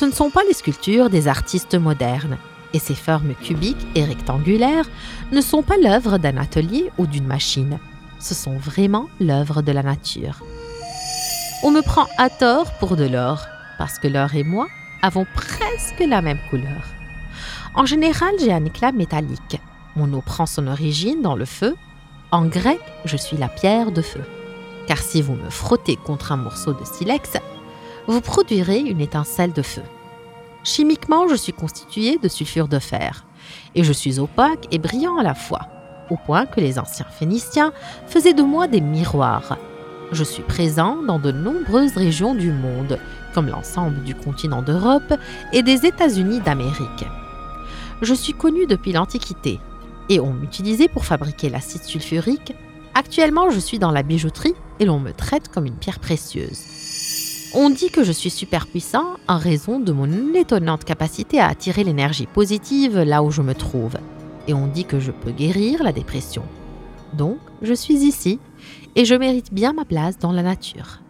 Ce ne sont pas les sculptures des artistes modernes, et ces formes cubiques et rectangulaires ne sont pas l'œuvre d'un atelier ou d'une machine. Ce sont vraiment l'œuvre de la nature. On me prend à tort pour de l'or, parce que l'or et moi avons presque la même couleur. En général, j'ai un éclat métallique. Mon eau prend son origine dans le feu. En grec, je suis la pierre de feu. Car si vous me frottez contre un morceau de silex, vous produirez une étincelle de feu. Chimiquement, je suis constitué de sulfure de fer, et je suis opaque et brillant à la fois, au point que les anciens Phéniciens faisaient de moi des miroirs. Je suis présent dans de nombreuses régions du monde, comme l'ensemble du continent d'Europe et des États-Unis d'Amérique. Je suis connu depuis l'Antiquité, et on m'utilisait pour fabriquer l'acide sulfurique. Actuellement, je suis dans la bijouterie et l'on me traite comme une pierre précieuse. On dit que je suis super puissant en raison de mon étonnante capacité à attirer l'énergie positive là où je me trouve. Et on dit que je peux guérir la dépression. Donc, je suis ici et je mérite bien ma place dans la nature.